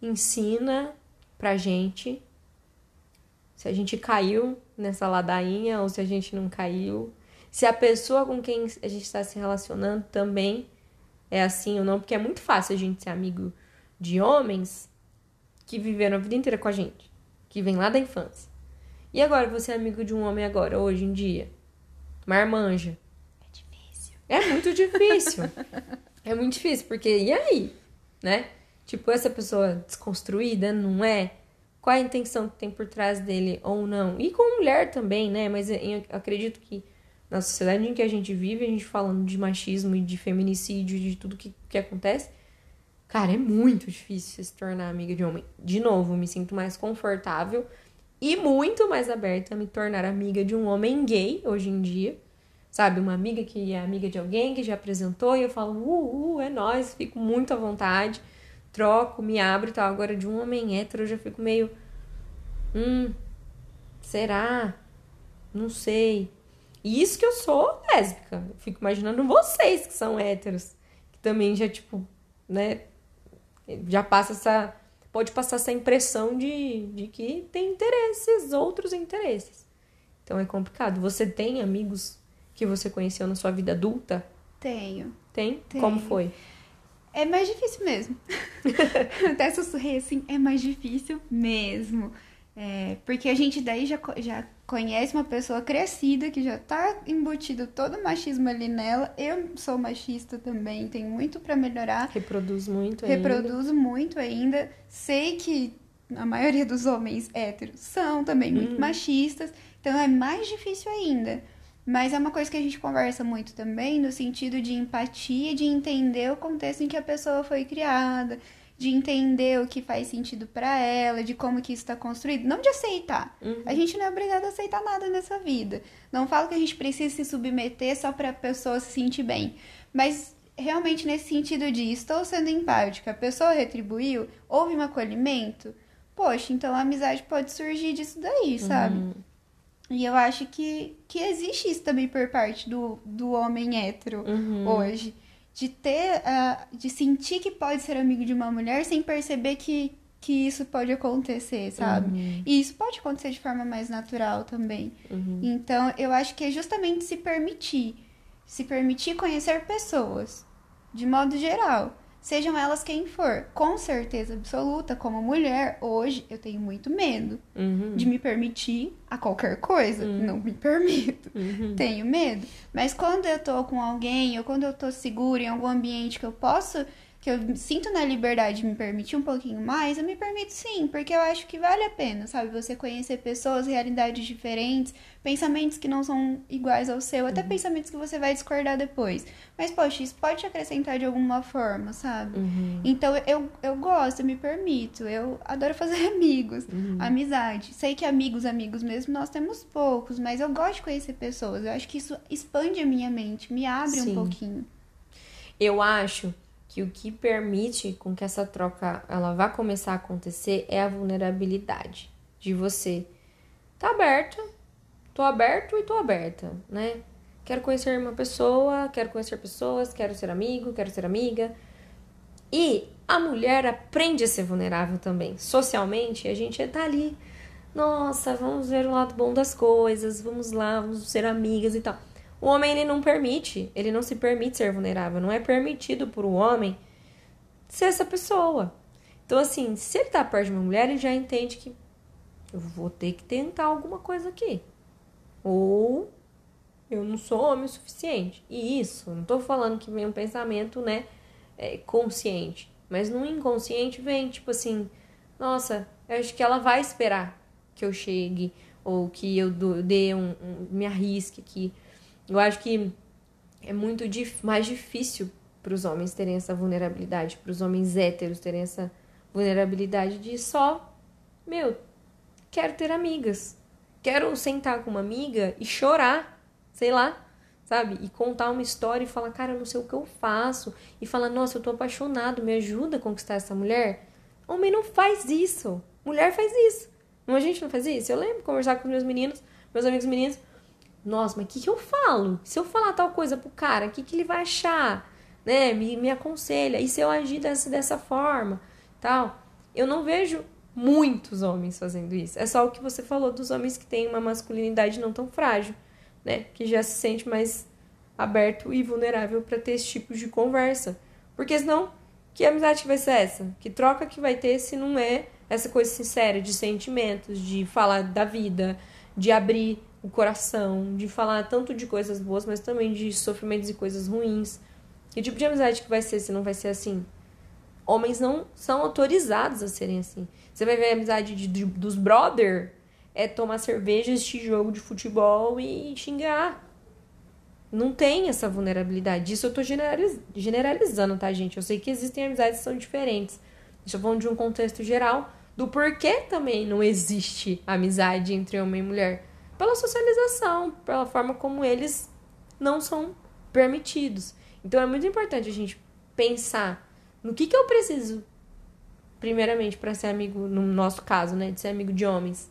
ensina pra gente. Se a gente caiu nessa ladainha ou se a gente não caiu. Se a pessoa com quem a gente está se relacionando também é assim ou não, porque é muito fácil a gente ser amigo de homens que viveram a vida inteira com a gente, que vem lá da infância. E agora você é amigo de um homem agora, hoje em dia? Marmanja. É difícil. É muito difícil. é muito difícil, porque e aí? Né? Tipo, essa pessoa desconstruída, não é? Qual a intenção que tem por trás dele ou não? E com mulher também, né? Mas eu acredito que na sociedade em que a gente vive, a gente falando de machismo e de feminicídio, de tudo que, que acontece, cara, é muito difícil se tornar amiga de homem. De novo, me sinto mais confortável e muito mais aberta a me tornar amiga de um homem gay hoje em dia. Sabe, uma amiga que é amiga de alguém que já apresentou e eu falo, uh, uh, é nóis, fico muito à vontade, troco, me abro e tal. Agora, de um homem hétero, eu já fico meio, hum, será? Não sei. E isso que eu sou lésbica. Eu fico imaginando vocês que são héteros, que também já, tipo, né, já passa essa. Pode passar essa impressão de, de que tem interesses, outros interesses. Então é complicado. Você tem amigos que você conheceu na sua vida adulta? Tenho. Tem? Tenho. Como foi? É mais difícil mesmo. Até sussurrei assim, é mais difícil mesmo. É, porque a gente daí já, já conhece uma pessoa crescida que já tá embutido todo o machismo ali nela. Eu sou machista também, tenho muito pra melhorar. Reproduz muito ainda. Reproduzo muito ainda. Sei que a maioria dos homens héteros são também muito machistas, então é mais difícil ainda. Mas é uma coisa que a gente conversa muito também, no sentido de empatia, de entender o contexto em que a pessoa foi criada, de entender o que faz sentido pra ela, de como que isso está construído, não de aceitar. A gente não é obrigado a aceitar nada nessa vida. Não falo que a gente precisa se submeter só pra pessoa se sentir bem, mas realmente nesse sentido de estou sendo empática, a pessoa retribuiu, houve um acolhimento, poxa, então a amizade pode surgir disso daí, sabe? E eu acho que, que existe isso também por parte do, do homem hétero hoje. De ter, ah, de sentir que pode ser amigo de uma mulher sem perceber que, que isso pode acontecer, sabe? E isso pode acontecer de forma mais natural também. Então, eu acho que é justamente se permitir. Se permitir conhecer pessoas, de modo geral. Sejam elas quem for. Com certeza absoluta, como mulher, hoje eu tenho muito medo Uhum. de me permitir a qualquer coisa. Não me permito. Uhum. Tenho medo. Mas quando eu tô com alguém, ou quando eu tô segura em algum ambiente que eu posso, que eu sinto na liberdade de me permitir um pouquinho mais, eu me permito sim, porque eu acho que vale a pena, sabe? Você conhecer pessoas, realidades diferentes, pensamentos que não são iguais ao seu, até pensamentos que você vai discordar depois. Mas, poxa, isso pode te acrescentar de alguma forma, sabe? Uhum. Então eu, eu gosto, eu me permito. Eu adoro fazer amigos, Uhum. amizade. Sei que amigos, amigos mesmo, nós temos poucos, mas eu gosto de conhecer pessoas. Eu acho que isso expande a minha mente, me abre Sim. um pouquinho. Eu acho que o que permite com que essa troca ela vá começar a acontecer é a vulnerabilidade de você tá aberto, tô aberto e tô aberta, né? Quero conhecer uma pessoa, quero conhecer pessoas, quero ser amigo, quero ser amiga. E a mulher aprende a ser vulnerável também. Socialmente, a gente tá ali, nossa, vamos ver o lado bom das coisas, vamos lá, vamos ser amigas e tal. O homem ele não permite, ele não se permite ser vulnerável, não é permitido por um homem ser essa pessoa. Então assim, se ele tá perto de uma mulher, ele já entende que eu vou ter que tentar alguma coisa aqui. Ou eu não sou homem o suficiente. E isso, não tô falando que vem um pensamento, né, é, consciente, mas no inconsciente vem tipo assim, nossa, eu acho que ela vai esperar que eu chegue ou que eu dê um, um- me arrisque aqui. Eu acho que é muito dif- mais difícil para os homens terem essa vulnerabilidade, para os homens héteros terem essa vulnerabilidade de só, meu, quero ter amigas. Quero sentar com uma amiga e chorar, sei lá, sabe? E contar uma história e falar, cara, eu não sei o que eu faço. E falar, nossa, eu tô apaixonado, me ajuda a conquistar essa mulher. Homem não faz isso. Mulher faz isso. Não, a gente não faz isso. Eu lembro conversar com meus meninos, meus amigos meninos. Nossa, mas o que, que eu falo? Se eu falar tal coisa pro cara, o que, que ele vai achar? Né? Me, me aconselha. E se eu agir dessa, dessa forma? Tal. Eu não vejo muitos homens fazendo isso. É só o que você falou dos homens que têm uma masculinidade não tão frágil, né? Que já se sente mais aberto e vulnerável para ter esse tipo de conversa. Porque senão, que amizade que vai ser essa? Que troca que vai ter se não é essa coisa sincera de sentimentos, de falar da vida, de abrir o coração, de falar tanto de coisas boas, mas também de sofrimentos e coisas ruins. Que tipo de amizade que vai ser se não vai ser assim? Homens não são autorizados a serem assim. Você vai ver a amizade de- de- dos brother é tomar cerveja, assistir jogo de futebol e xingar. Não tem essa vulnerabilidade. Isso eu tô generaliz- generalizando, tá, gente? Eu sei que existem amizades que são diferentes. Estou falando de um contexto geral do porquê também não existe amizade entre homem e mulher. Pela socialização, pela forma como eles não são permitidos. Então é muito importante a gente pensar no que, que eu preciso, primeiramente, para ser amigo, no nosso caso, né, de ser amigo de homens.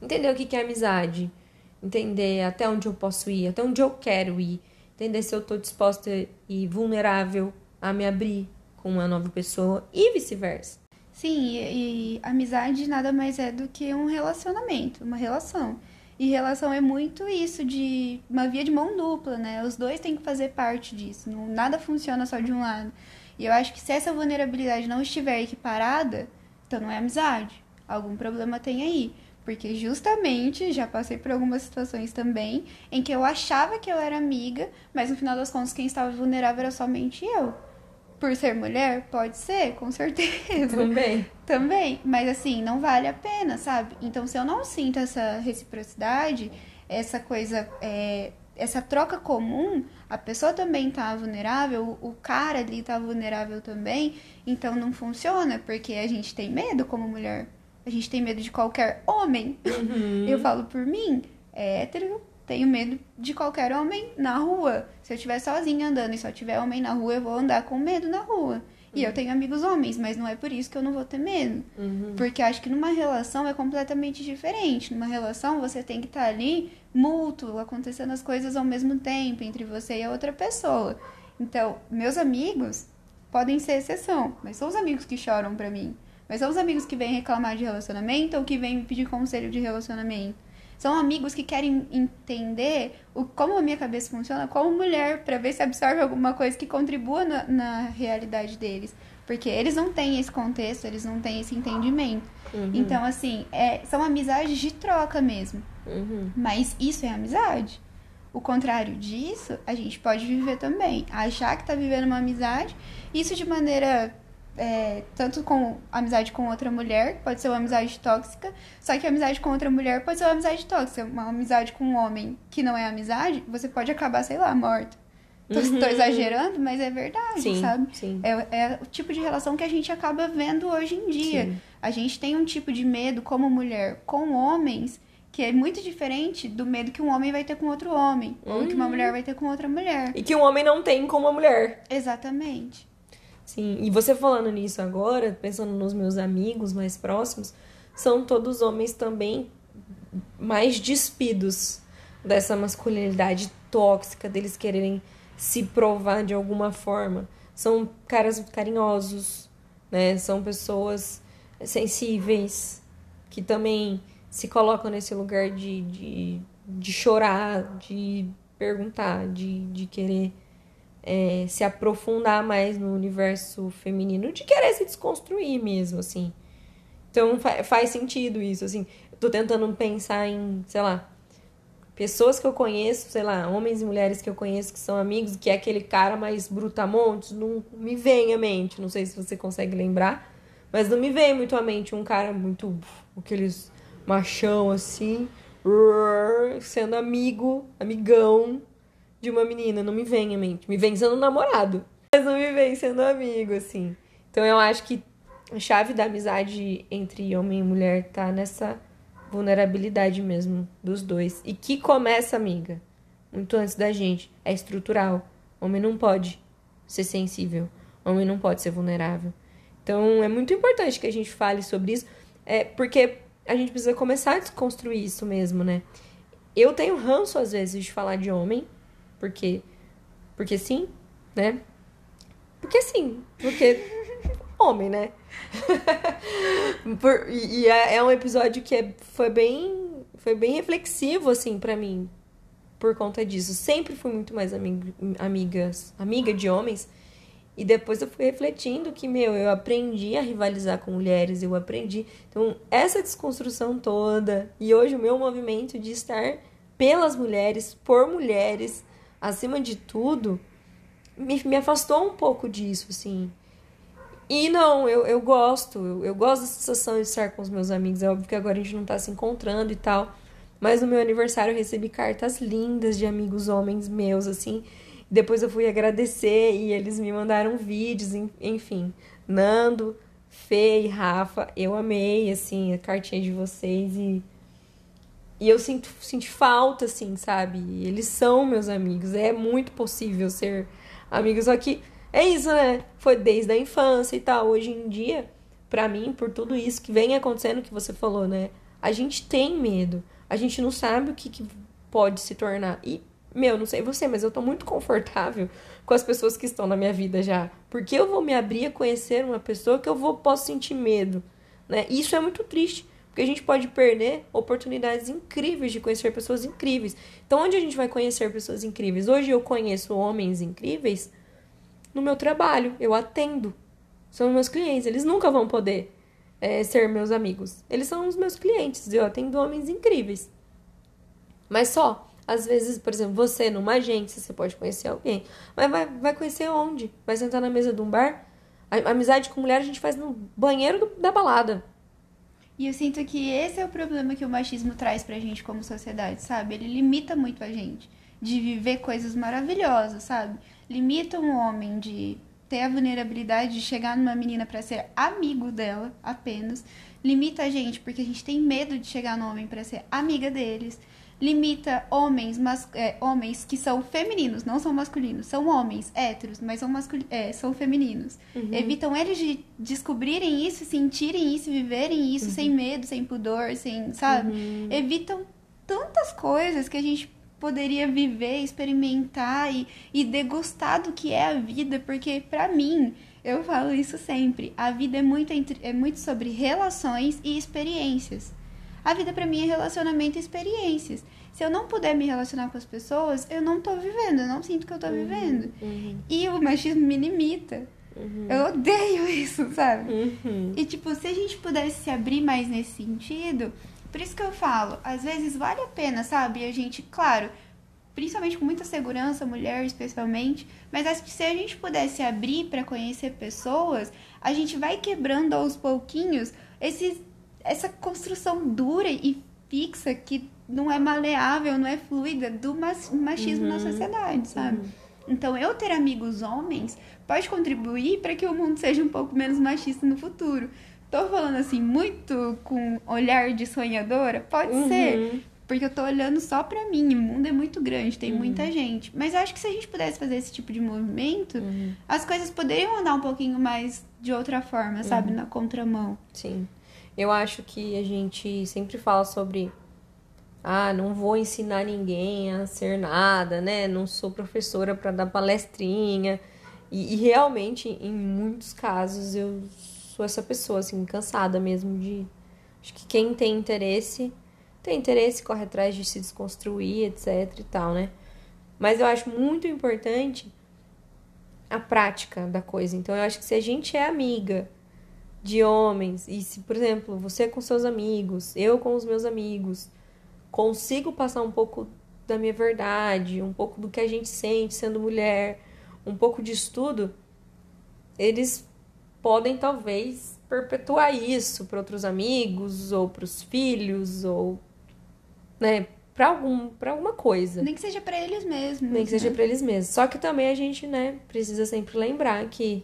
Entender o que, que é amizade, entender até onde eu posso ir, até onde eu quero ir, entender se eu tô disposta e vulnerável a me abrir com uma nova pessoa e vice-versa. Sim, e, e amizade nada mais é do que um relacionamento, uma relação. E relação é muito isso de uma via de mão dupla, né? Os dois têm que fazer parte disso. Não, nada funciona só de um lado. E eu acho que se essa vulnerabilidade não estiver equiparada, então não é amizade. Algum problema tem aí. Porque justamente já passei por algumas situações também em que eu achava que eu era amiga, mas no final das contas quem estava vulnerável era somente eu. Por ser mulher? Pode ser, com certeza. Também. Também, mas assim, não vale a pena, sabe? Então, se eu não sinto essa reciprocidade, essa coisa, é, essa troca comum, a pessoa também tá vulnerável, o cara ali tá vulnerável também, então não funciona, porque a gente tem medo como mulher. A gente tem medo de qualquer homem. Eu falo por mim, é hétero, tenho medo de qualquer homem na rua. Se eu estiver sozinha andando e só tiver homem na rua, eu vou andar com medo na rua. E eu tenho amigos homens, mas não é por isso que eu não vou ter medo. Uhum. Porque acho que numa relação é completamente diferente. Numa relação você tem que estar ali mútuo, acontecendo as coisas ao mesmo tempo entre você e a outra pessoa. Então, meus amigos podem ser exceção, mas são os amigos que choram pra mim. Mas são os amigos que vêm reclamar de relacionamento ou que vêm me pedir conselho de relacionamento. São amigos que querem entender o, como a minha cabeça funciona como mulher, para ver se absorve alguma coisa que contribua na, na, realidade deles. Porque eles não têm esse contexto, eles não têm esse entendimento. Uhum. Então, assim, é, são amizades de troca mesmo. Uhum. Mas isso é amizade. O contrário disso, a gente pode viver também. Achar que tá vivendo uma amizade, isso de maneira é, tanto com amizade com outra mulher, pode ser uma amizade tóxica, só que amizade com outra mulher pode ser uma amizade tóxica. Uma amizade com um homem que não é amizade, você pode acabar, sei lá, morto. Tô, uhum. tô exagerando, mas é verdade, sim, sabe? Sim. É, é o tipo de relação que a gente acaba vendo hoje em dia. Sim. A gente tem um tipo de medo como mulher com homens que é muito diferente do medo que um homem vai ter com outro homem, uhum. ou que uma mulher vai ter com outra mulher. E que um homem não tem com uma mulher. Exatamente. Sim, e você falando nisso agora, pensando nos meus amigos mais próximos, são todos homens também mais despidos dessa masculinidade tóxica, deles quererem se provar de alguma forma. São caras carinhosos, né? São pessoas sensíveis, que também se colocam nesse lugar de, de, de chorar, de perguntar, de, de querer é, se aprofundar mais no universo feminino, de querer se desconstruir mesmo, assim. Então fa faz sentido isso, assim. Eu tô tentando pensar em, sei lá, pessoas que eu conheço, sei lá, homens e mulheres que eu conheço que são amigos, que é aquele cara mais brutamontes, não me vem à mente, não sei se você consegue lembrar, mas não me vem muito à mente um cara muito aqueles machão assim, sendo amigo, amigão de uma menina, não me vem à mente. Me vem sendo namorado, mas não me vem sendo amigo, assim. Então eu acho que a chave da amizade entre homem e mulher tá nessa vulnerabilidade mesmo dos dois. E que começa, amiga, muito antes da gente. É estrutural. Homem não pode ser sensível. Homem não pode ser vulnerável. Então é muito importante que a gente fale sobre isso, é, porque a gente precisa começar a desconstruir isso mesmo, né? Eu tenho ranço às vezes de falar de homem, porque. Porque sim, né? Porque sim, porque. homem, né? Por, e, é, é um episódio que é, foi bem. Foi bem reflexivo, assim, para mim. Por conta disso. Sempre fui muito mais amiga, amigas, amiga de homens. E depois eu fui refletindo que, meu, eu aprendi a rivalizar com mulheres, eu aprendi. Então, essa desconstrução toda, e hoje o meu movimento de estar pelas mulheres, por mulheres, acima de tudo, me, me afastou um pouco disso, assim. E não, eu, eu gosto, eu, eu gosto da sensação de estar com os meus amigos. É óbvio que agora a gente não tá se encontrando e tal. Mas no meu aniversário eu recebi cartas lindas de amigos homens meus, assim. Depois eu fui agradecer e eles me mandaram vídeos, enfim. Nando, Fê e Rafa, eu amei, assim, a cartinha de vocês e e eu sinto, sinto falta, assim, sabe? Eles são meus amigos. É muito possível ser amigos. Só que é isso, né? Foi desde a infância e tal. Hoje em dia, para mim, por tudo isso que vem acontecendo, que você falou, né? A gente tem medo. A gente não sabe o que, que pode se tornar. E, meu, não sei você, mas eu tô muito confortável com as pessoas que estão na minha vida já. Porque eu vou me abrir a conhecer uma pessoa que eu vou posso sentir medo, né? E isso é muito triste. Porque a gente pode perder oportunidades incríveis de conhecer pessoas incríveis. Então, onde a gente vai conhecer pessoas incríveis? Hoje eu conheço homens incríveis no meu trabalho, eu atendo. São meus clientes, eles nunca vão poder é, ser meus amigos. Eles são os meus clientes, eu atendo homens incríveis. Mas só, às vezes, por exemplo, você numa agência, você pode conhecer alguém. Mas vai, vai conhecer onde? Vai sentar na mesa de um bar? A, amizade com mulher a gente faz no banheiro do, da balada. E eu sinto que esse é o problema que o machismo traz pra gente como sociedade, sabe? Ele limita muito a gente de viver coisas maravilhosas, sabe? Limita um homem de ter a vulnerabilidade de chegar numa menina para ser amigo dela apenas. Limita a gente porque a gente tem medo de chegar no homem para ser amiga deles limita homens, mas, é, homens que são femininos, não são masculinos, são homens héteros, mas são, mascul é, são femininos. Uhum. Evitam eles de descobrirem isso, sentirem isso, viverem isso uhum. sem medo, sem pudor, sem, sabe? Uhum. Evitam tantas coisas que a gente poderia viver, experimentar e, e degustar do que é a vida, porque para mim, eu falo isso sempre, a vida é muito, entre, é muito sobre relações e experiências. A vida para mim é relacionamento e experiências. Se eu não puder me relacionar com as pessoas, eu não tô vivendo, eu não sinto que eu tô uhum, vivendo. Uhum. E o machismo me limita. Uhum. Eu odeio isso, sabe? Uhum. E tipo, se a gente pudesse se abrir mais nesse sentido, por isso que eu falo, às vezes vale a pena, sabe? A gente, claro, principalmente com muita segurança, mulher especialmente, mas acho que se a gente pudesse abrir para conhecer pessoas, a gente vai quebrando aos pouquinhos esse, essa construção dura e fixa que não é maleável, não é fluida do machismo uhum. na sociedade, sabe? Uhum. Então, eu ter amigos homens pode contribuir para que o mundo seja um pouco menos machista no futuro. Tô falando assim, muito com olhar de sonhadora? Pode uhum. ser. Porque eu tô olhando só pra mim. O mundo é muito grande, tem uhum. muita gente. Mas eu acho que se a gente pudesse fazer esse tipo de movimento, uhum. as coisas poderiam andar um pouquinho mais de outra forma, sabe? Uhum. Na contramão. Sim. Eu acho que a gente sempre fala sobre ah, não vou ensinar ninguém a ser nada, né? Não sou professora para dar palestrinha. E, e, realmente, em muitos casos, eu sou essa pessoa, assim, cansada mesmo de. Acho que quem tem interesse, tem interesse, corre atrás de se desconstruir, etc e tal, né? Mas eu acho muito importante a prática da coisa. Então, eu acho que se a gente é amiga de homens, e se, por exemplo, você com seus amigos, eu com os meus amigos, consigo passar um pouco da minha verdade, um pouco do que a gente sente sendo mulher, um pouco de estudo, eles podem talvez perpetuar isso para outros amigos ou para os filhos ou né, para algum para alguma coisa. Nem que seja para eles mesmos. Nem que né? seja para eles mesmos. Só que também a gente, né, precisa sempre lembrar que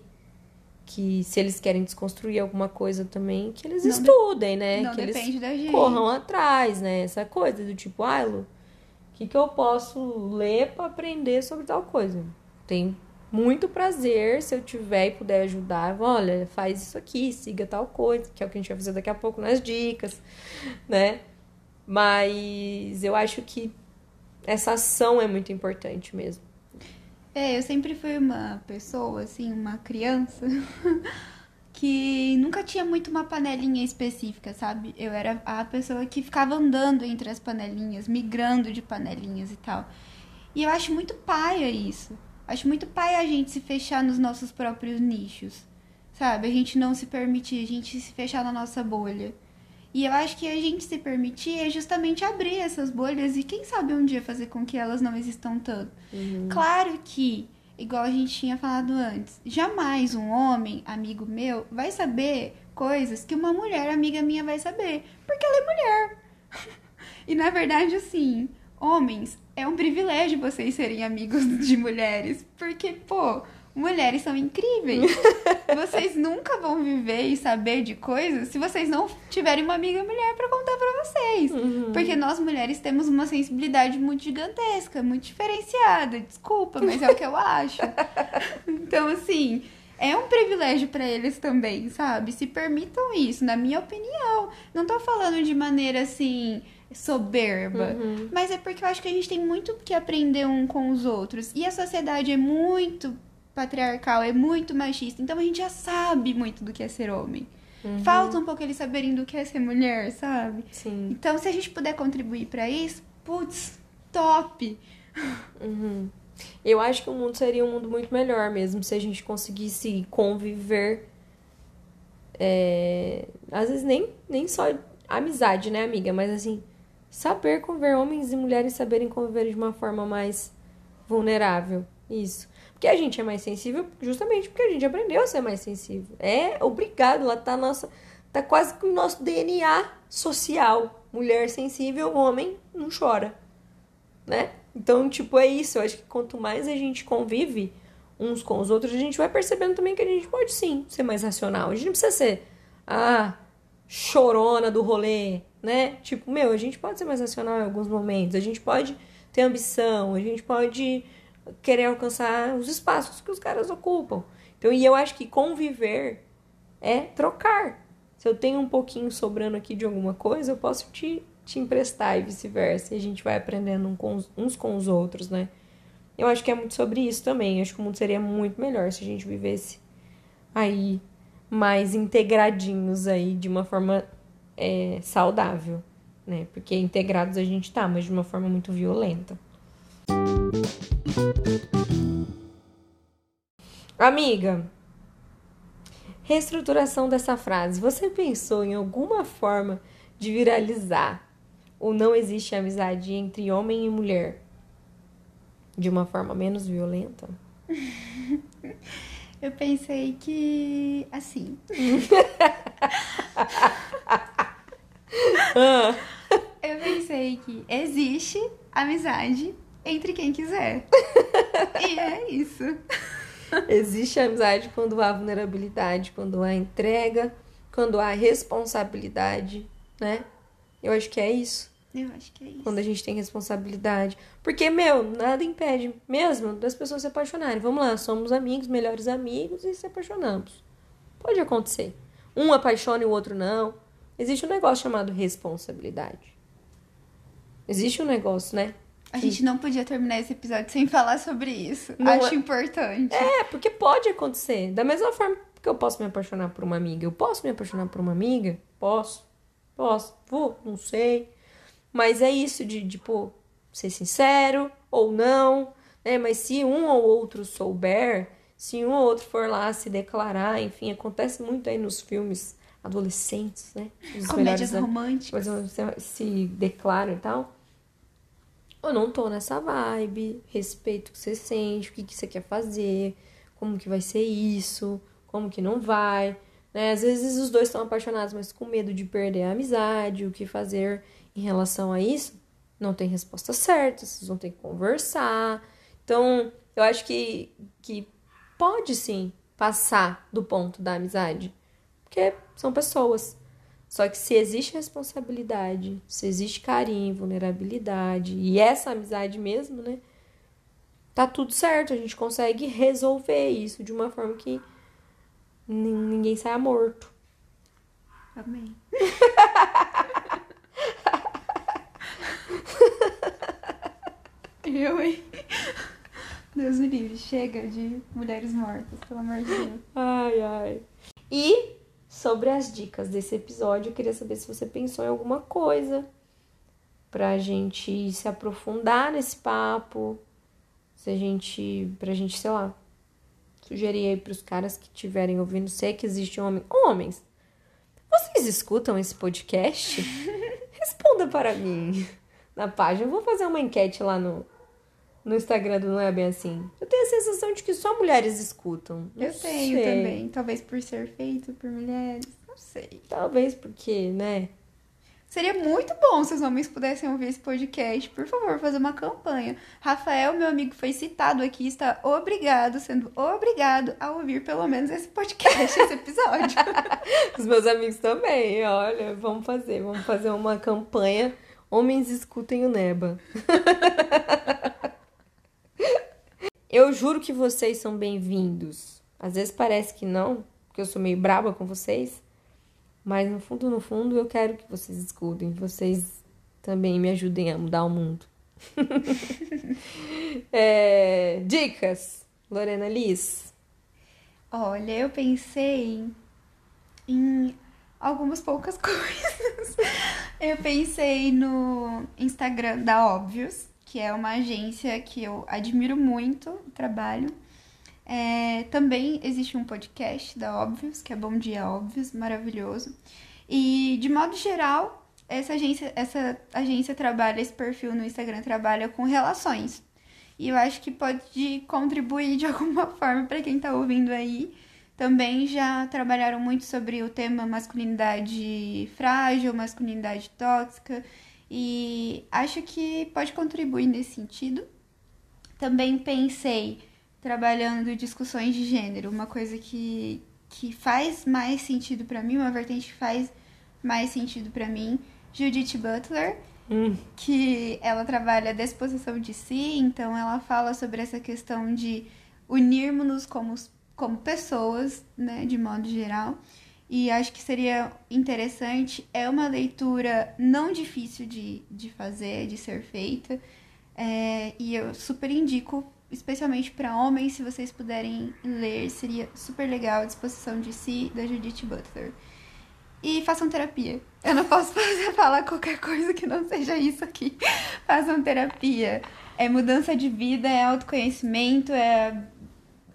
que se eles querem desconstruir alguma coisa também, que eles não estudem, né? Não que depende eles da gente. corram atrás, né? Essa coisa do tipo, ah, Lu, o que, que eu posso ler para aprender sobre tal coisa? Tem muito prazer se eu tiver e puder ajudar. Olha, faz isso aqui, siga tal coisa, que é o que a gente vai fazer daqui a pouco nas dicas, né? Mas eu acho que essa ação é muito importante mesmo. É, eu sempre fui uma pessoa, assim, uma criança, que nunca tinha muito uma panelinha específica, sabe? Eu era a pessoa que ficava andando entre as panelinhas, migrando de panelinhas e tal. E eu acho muito paia isso. Acho muito paia a gente se fechar nos nossos próprios nichos, sabe? A gente não se permitir, a gente se fechar na nossa bolha. E eu acho que a gente se permitir é justamente abrir essas bolhas e quem sabe um dia fazer com que elas não existam tanto. Uhum. Claro que, igual a gente tinha falado antes, jamais um homem, amigo meu, vai saber coisas que uma mulher, amiga minha, vai saber. Porque ela é mulher. e na verdade, assim, homens, é um privilégio vocês serem amigos de mulheres. Porque, pô Mulheres são incríveis. vocês nunca vão viver e saber de coisas se vocês não tiverem uma amiga mulher para contar para vocês. Uhum. Porque nós mulheres temos uma sensibilidade muito gigantesca, muito diferenciada. Desculpa, mas é o que eu acho. então, assim, é um privilégio para eles também, sabe? Se permitam isso, na minha opinião. Não tô falando de maneira assim soberba, uhum. mas é porque eu acho que a gente tem muito que aprender um com os outros. E a sociedade é muito patriarcal, é muito machista. Então a gente já sabe muito do que é ser homem. Uhum. Falta um pouco eles saberem do que é ser mulher, sabe? Sim. Então, se a gente puder contribuir para isso, putz, top! Uhum. Eu acho que o mundo seria um mundo muito melhor mesmo se a gente conseguisse conviver. É... Às vezes nem, nem só amizade, né, amiga? Mas assim, saber conviver homens e mulheres saberem conviver de uma forma mais vulnerável. Isso. Porque a gente é mais sensível justamente porque a gente aprendeu a ser mais sensível. É obrigado, lá tá nossa. Tá quase que o nosso DNA social. Mulher sensível, homem não chora. Né? Então, tipo, é isso. Eu acho que quanto mais a gente convive uns com os outros, a gente vai percebendo também que a gente pode sim ser mais racional. A gente não precisa ser ah, chorona do rolê, né? Tipo, meu, a gente pode ser mais racional em alguns momentos. A gente pode ter ambição, a gente pode querer alcançar os espaços que os caras ocupam. Então, e eu acho que conviver é trocar. Se eu tenho um pouquinho sobrando aqui de alguma coisa, eu posso te, te emprestar e vice-versa. E a gente vai aprendendo uns com os outros, né? Eu acho que é muito sobre isso também. Eu acho que o mundo seria muito melhor se a gente vivesse aí mais integradinhos aí de uma forma é, saudável. né? Porque integrados a gente tá, mas de uma forma muito violenta. Amiga, reestruturação dessa frase. Você pensou em alguma forma de viralizar o não existe amizade entre homem e mulher de uma forma menos violenta? Eu pensei que assim. Ah. Eu pensei que existe amizade entre quem quiser. e é isso. Existe amizade quando há vulnerabilidade, quando há entrega, quando há responsabilidade, né? Eu acho que é isso. Eu acho que é isso. Quando a gente tem responsabilidade. Porque, meu, nada impede mesmo das pessoas se apaixonarem. Vamos lá, somos amigos, melhores amigos e se apaixonamos. Pode acontecer. Um apaixona e o outro não. Existe um negócio chamado responsabilidade. Existe um negócio, né? A gente não podia terminar esse episódio sem falar sobre isso. Não Acho é- importante. É, porque pode acontecer. Da mesma forma que eu posso me apaixonar por uma amiga. Eu posso me apaixonar por uma amiga? Posso. Posso. Vou? Não sei. Mas é isso de, tipo, ser sincero ou não. Né? Mas se um ou outro souber, se um ou outro for lá se declarar, enfim, acontece muito aí nos filmes adolescentes, né? Os Comédias melhores românticas. se declara e tal. Eu não tô nessa vibe, respeito o que você sente, o que, que você quer fazer, como que vai ser isso, como que não vai. Né? Às vezes os dois estão apaixonados, mas com medo de perder a amizade, o que fazer em relação a isso. Não tem resposta certa, vocês vão ter que conversar. Então, eu acho que, que pode sim passar do ponto da amizade. Porque são pessoas. Só que se existe responsabilidade, se existe carinho, vulnerabilidade e essa amizade mesmo, né? Tá tudo certo, a gente consegue resolver isso de uma forma que nin- ninguém saia morto. Amém. Eu, hein? Deus me livre, chega de mulheres mortas, pelo amor de Deus. Ai, ai. E sobre as dicas desse episódio, eu queria saber se você pensou em alguma coisa pra gente se aprofundar nesse papo. Se a gente, pra gente, sei lá, sugerir aí pros caras que estiverem ouvindo, sei que existe homem, homens. Vocês escutam esse podcast? Responda para mim na página. Eu vou fazer uma enquete lá no, no Instagram do Não É Bem Assim. Eu tenho a sensação de que só mulheres escutam. Não Eu tenho sei. também. Talvez por ser feito por mulheres. Não sei. Talvez porque, né? Seria muito bom se os homens pudessem ouvir esse podcast. Por favor, fazer uma campanha. Rafael, meu amigo, foi citado aqui, está obrigado, sendo obrigado a ouvir pelo menos esse podcast, esse episódio. Os meus amigos também. Olha, vamos fazer. Vamos fazer uma campanha. Homens escutem o Neba. Eu juro que vocês são bem-vindos. Às vezes parece que não, porque eu sou meio braba com vocês. Mas no fundo, no fundo, eu quero que vocês escutem. que Vocês também me ajudem a mudar o mundo. É, dicas, Lorena Liz. Olha, eu pensei em algumas poucas coisas. Eu pensei no Instagram da Óbvios, que é uma agência que eu admiro muito o trabalho. É, também existe um podcast da Óbvios, que é Bom Dia Óbvios, maravilhoso. E, de modo geral, essa agência, essa agência trabalha, esse perfil no Instagram trabalha com relações. E eu acho que pode contribuir de alguma forma para quem tá ouvindo aí. Também já trabalharam muito sobre o tema masculinidade frágil, masculinidade tóxica, e acho que pode contribuir nesse sentido. Também pensei trabalhando discussões de gênero, uma coisa que, que faz mais sentido para mim, uma vertente que faz mais sentido para mim, Judith Butler, Hum, que ela trabalha a disposição de si, então ela fala sobre essa questão de unirmos-nos como, como pessoas, né, de modo geral. E acho que seria interessante. É uma leitura não difícil de, de fazer, de ser feita. É, e eu super indico, especialmente para homens, se vocês puderem ler, seria super legal. A disposição de si, da Judith Butler. E façam terapia. Eu não posso fazer, falar qualquer coisa que não seja isso aqui. Façam terapia. É mudança de vida, é autoconhecimento, é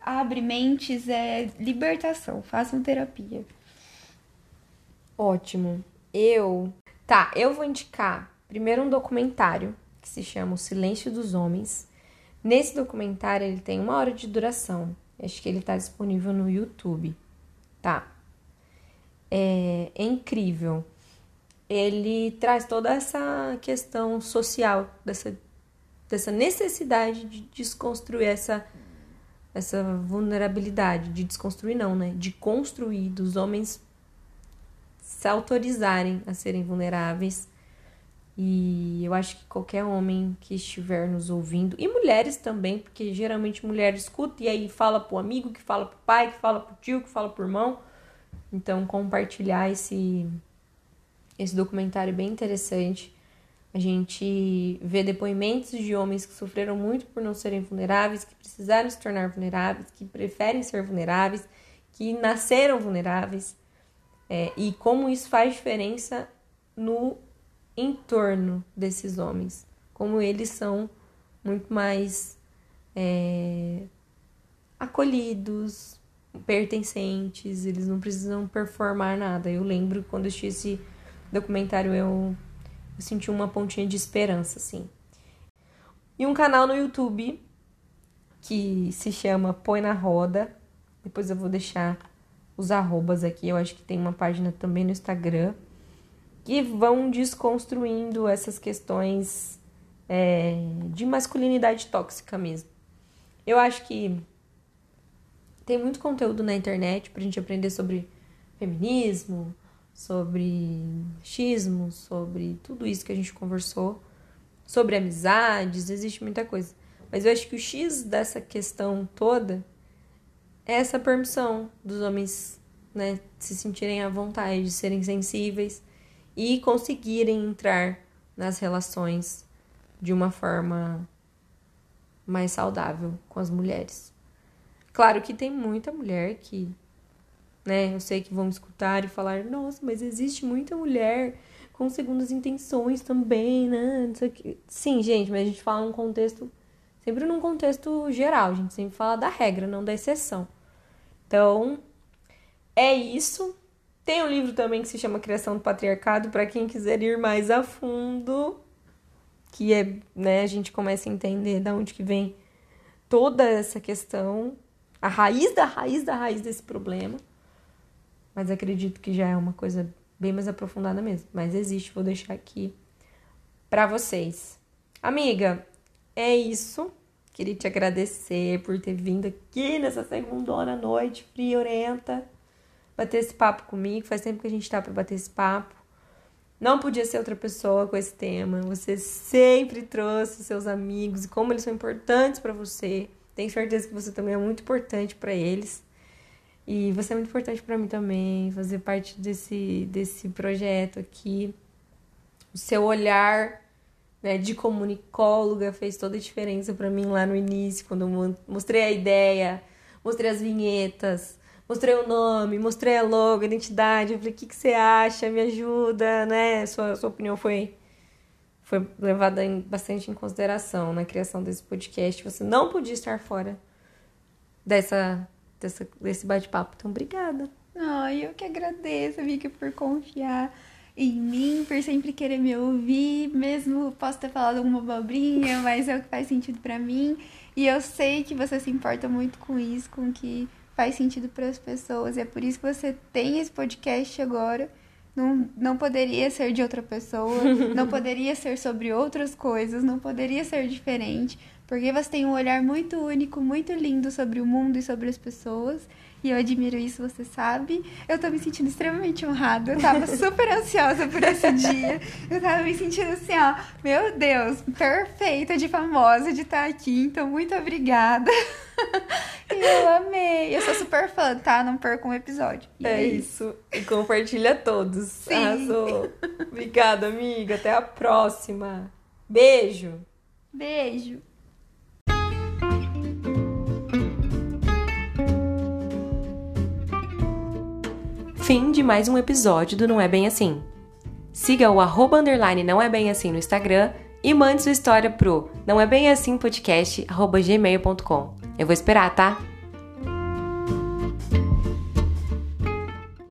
abre mentes, é libertação. Façam terapia. Ótimo. Eu. Tá, eu vou indicar primeiro um documentário que se chama O Silêncio dos Homens. Nesse documentário ele tem uma hora de duração. Acho que ele tá disponível no YouTube. Tá. É, é incrível. Ele traz toda essa questão social, dessa, dessa necessidade de desconstruir essa essa vulnerabilidade, de desconstruir não, né? De construir, dos homens se autorizarem a serem vulneráveis. E eu acho que qualquer homem que estiver nos ouvindo, e mulheres também, porque geralmente mulher escuta e aí fala pro amigo, que fala pro pai, que fala pro tio, que fala pro irmão. Então, compartilhar esse, esse documentário é bem interessante. A gente vê depoimentos de homens que sofreram muito por não serem vulneráveis, que precisaram se tornar vulneráveis, que preferem ser vulneráveis, que nasceram vulneráveis, é, e como isso faz diferença no entorno desses homens, como eles são muito mais é, acolhidos, pertencentes, eles não precisam performar nada. Eu lembro quando eu assisti esse documentário, eu eu senti uma pontinha de esperança, assim. E um canal no YouTube que se chama Põe na Roda. Depois eu vou deixar os arrobas aqui. Eu acho que tem uma página também no Instagram. Que vão desconstruindo essas questões é, de masculinidade tóxica mesmo. Eu acho que tem muito conteúdo na internet pra gente aprender sobre feminismo, sobre xismo, sobre tudo isso que a gente conversou, sobre amizades, existe muita coisa. Mas eu acho que o X dessa questão toda essa permissão dos homens, né, se sentirem à vontade, de serem sensíveis e conseguirem entrar nas relações de uma forma mais saudável com as mulheres. Claro que tem muita mulher que né? Eu sei que vão escutar e falar, nossa, mas existe muita mulher com segundas intenções também, né? Sim, gente, mas a gente fala num contexto, sempre num contexto geral, a gente sempre fala da regra, não da exceção. Então, é isso. Tem um livro também que se chama Criação do Patriarcado, para quem quiser ir mais a fundo, que é, né, a gente começa a entender de onde que vem toda essa questão, a raiz da raiz da raiz desse problema mas acredito que já é uma coisa bem mais aprofundada mesmo. Mas existe, vou deixar aqui para vocês. Amiga, é isso. Queria te agradecer por ter vindo aqui nessa segunda noite, friorenta, bater esse papo comigo. Faz tempo que a gente tá para bater esse papo. Não podia ser outra pessoa com esse tema. Você sempre trouxe seus amigos e como eles são importantes para você. Tenho certeza que você também é muito importante para eles. E você é muito importante para mim também, fazer parte desse, desse projeto aqui. O seu olhar né, de comunicóloga fez toda a diferença para mim lá no início, quando eu mostrei a ideia, mostrei as vinhetas, mostrei o nome, mostrei a logo, a identidade. Eu falei, o que, que você acha? Me ajuda, né? Sua, sua opinião foi, foi levada em, bastante em consideração na criação desse podcast. Você não podia estar fora dessa dessa, desse bate-papo. Então, obrigada. Ai, eu que agradeço, amiga, por confiar em mim, por sempre querer me ouvir, mesmo posso ter falado alguma bobrinha, mas é o que faz sentido para mim. E eu sei que você se importa muito com isso, com o que faz sentido para as pessoas. E é por isso que você tem esse podcast agora. Não, não poderia ser de outra pessoa, não poderia ser sobre outras coisas, não poderia ser diferente. Porque você tem um olhar muito único, muito lindo sobre o mundo e sobre as pessoas. E eu admiro isso, você sabe. Eu tô me sentindo extremamente honrada. Eu tava super ansiosa por esse dia. Eu tava me sentindo assim, ó, meu Deus, perfeita de famosa de estar aqui. Então, muito obrigada. eu amei. Eu sou super fã, tá? Não perca um episódio. E é, é isso. E compartilha todos. Sim. Arrasou. Obrigada, amiga. Até a próxima. Beijo. Beijo. Fim de mais um episódio do Não É Bem Assim. Siga o arroba underline não é bem assim no Instagram e mande sua história pro não é bem assim podcast arroba gmail.com. Eu vou esperar, tá?